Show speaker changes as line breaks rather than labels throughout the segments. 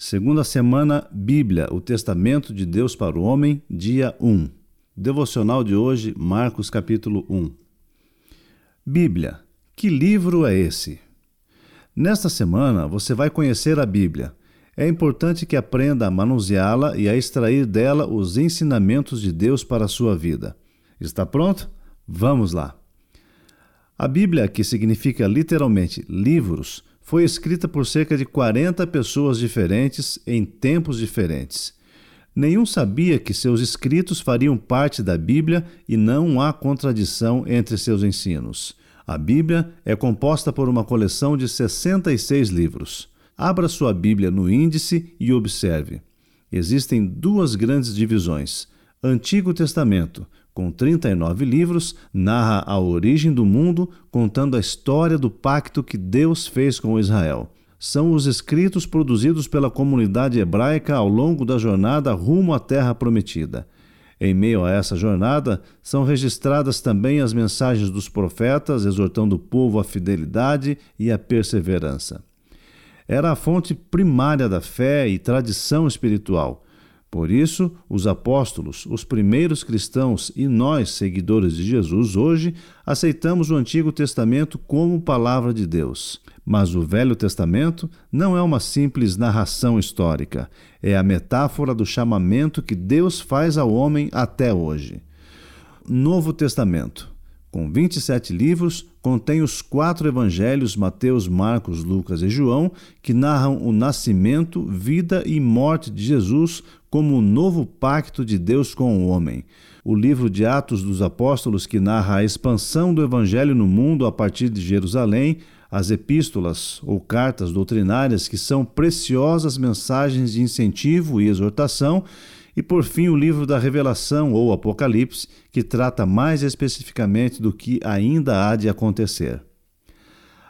Segunda semana, Bíblia, o Testamento de Deus para o Homem, dia 1. Devocional de hoje, Marcos capítulo 1. Bíblia, que livro é esse? Nesta semana você vai conhecer a Bíblia. É importante que aprenda a manuseá-la e a extrair dela os ensinamentos de Deus para a sua vida. Está pronto? Vamos lá. A Bíblia, que significa literalmente livros, foi escrita por cerca de 40 pessoas diferentes em tempos diferentes. Nenhum sabia que seus escritos fariam parte da Bíblia e não há contradição entre seus ensinos. A Bíblia é composta por uma coleção de 66 livros. Abra sua Bíblia no índice e observe. Existem duas grandes divisões: Antigo Testamento, com 39 livros, narra a origem do mundo, contando a história do pacto que Deus fez com Israel. São os escritos produzidos pela comunidade hebraica ao longo da jornada rumo à Terra Prometida. Em meio a essa jornada, são registradas também as mensagens dos profetas, exortando o povo à fidelidade e à perseverança. Era a fonte primária da fé e tradição espiritual por isso, os apóstolos, os primeiros cristãos e nós, seguidores de Jesus, hoje aceitamos o Antigo Testamento como palavra de Deus. Mas o Velho Testamento não é uma simples narração histórica, é a metáfora do chamamento que Deus faz ao homem até hoje. Novo Testamento com 27 livros, contém os quatro evangelhos Mateus, Marcos, Lucas e João, que narram o nascimento, vida e morte de Jesus como o novo pacto de Deus com o homem. O livro de Atos dos Apóstolos, que narra a expansão do evangelho no mundo a partir de Jerusalém, as epístolas ou cartas doutrinárias, que são preciosas mensagens de incentivo e exortação, e por fim, o livro da Revelação ou Apocalipse, que trata mais especificamente do que ainda há de acontecer.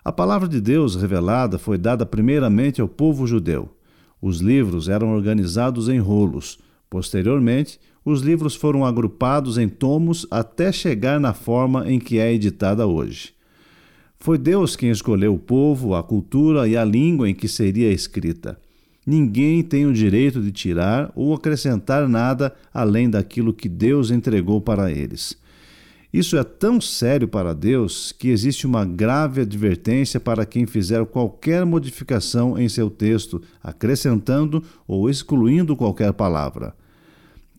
A palavra de Deus revelada foi dada primeiramente ao povo judeu. Os livros eram organizados em rolos. Posteriormente, os livros foram agrupados em tomos até chegar na forma em que é editada hoje. Foi Deus quem escolheu o povo, a cultura e a língua em que seria escrita. Ninguém tem o direito de tirar ou acrescentar nada além daquilo que Deus entregou para eles. Isso é tão sério para Deus que existe uma grave advertência para quem fizer qualquer modificação em seu texto, acrescentando ou excluindo qualquer palavra.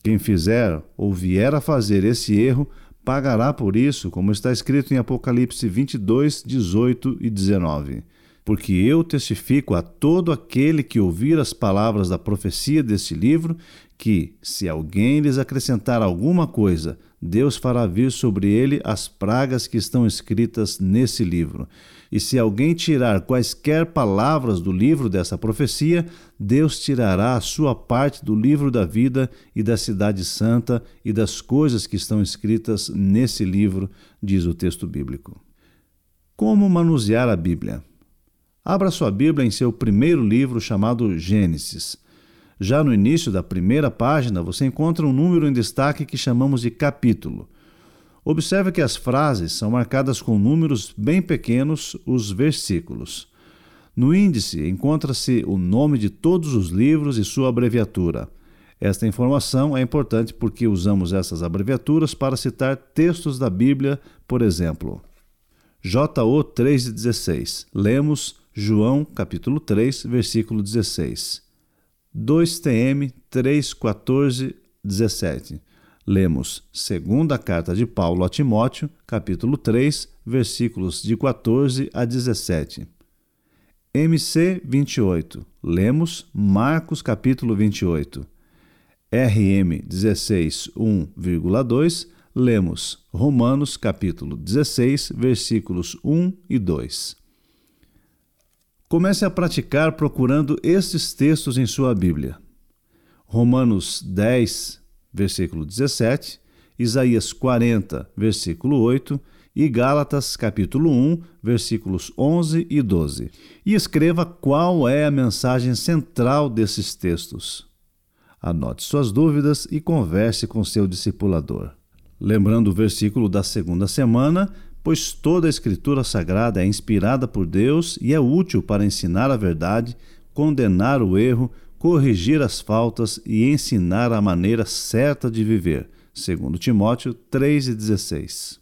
Quem fizer ou vier a fazer esse erro pagará por isso, como está escrito em Apocalipse 22, 18 e 19 porque eu testifico a todo aquele que ouvir as palavras da profecia deste livro, que, se alguém lhes acrescentar alguma coisa, Deus fará vir sobre ele as pragas que estão escritas nesse livro. E se alguém tirar quaisquer palavras do livro dessa profecia, Deus tirará a sua parte do livro da vida e da cidade santa e das coisas que estão escritas nesse livro, diz o texto bíblico. Como manusear a Bíblia? Abra sua Bíblia em seu primeiro livro chamado Gênesis. Já no início da primeira página, você encontra um número em destaque que chamamos de capítulo. Observe que as frases são marcadas com números bem pequenos, os versículos. No índice encontra-se o nome de todos os livros e sua abreviatura. Esta informação é importante porque usamos essas abreviaturas para citar textos da Bíblia, por exemplo. JO 3,16. Lemos João capítulo 3, versículo 16. 2TM 3, 14, 17. Lemos segunda carta de Paulo a Timóteo, capítulo 3, versículos de 14 a 17. MC 28. Lemos Marcos capítulo 28. RM 16, 1,2. Lemos Romanos capítulo 16, versículos 1 e 2. Comece a praticar procurando estes textos em sua Bíblia. Romanos 10, versículo 17, Isaías 40, versículo 8 e Gálatas capítulo 1, versículos 11 e 12. E escreva qual é a mensagem central desses textos. Anote suas dúvidas e converse com seu discipulador. Lembrando o versículo da segunda semana, pois toda a Escritura Sagrada é inspirada por Deus e é útil para ensinar a verdade, condenar o erro, corrigir as faltas e ensinar a maneira certa de viver. Segundo Timóteo 3,16.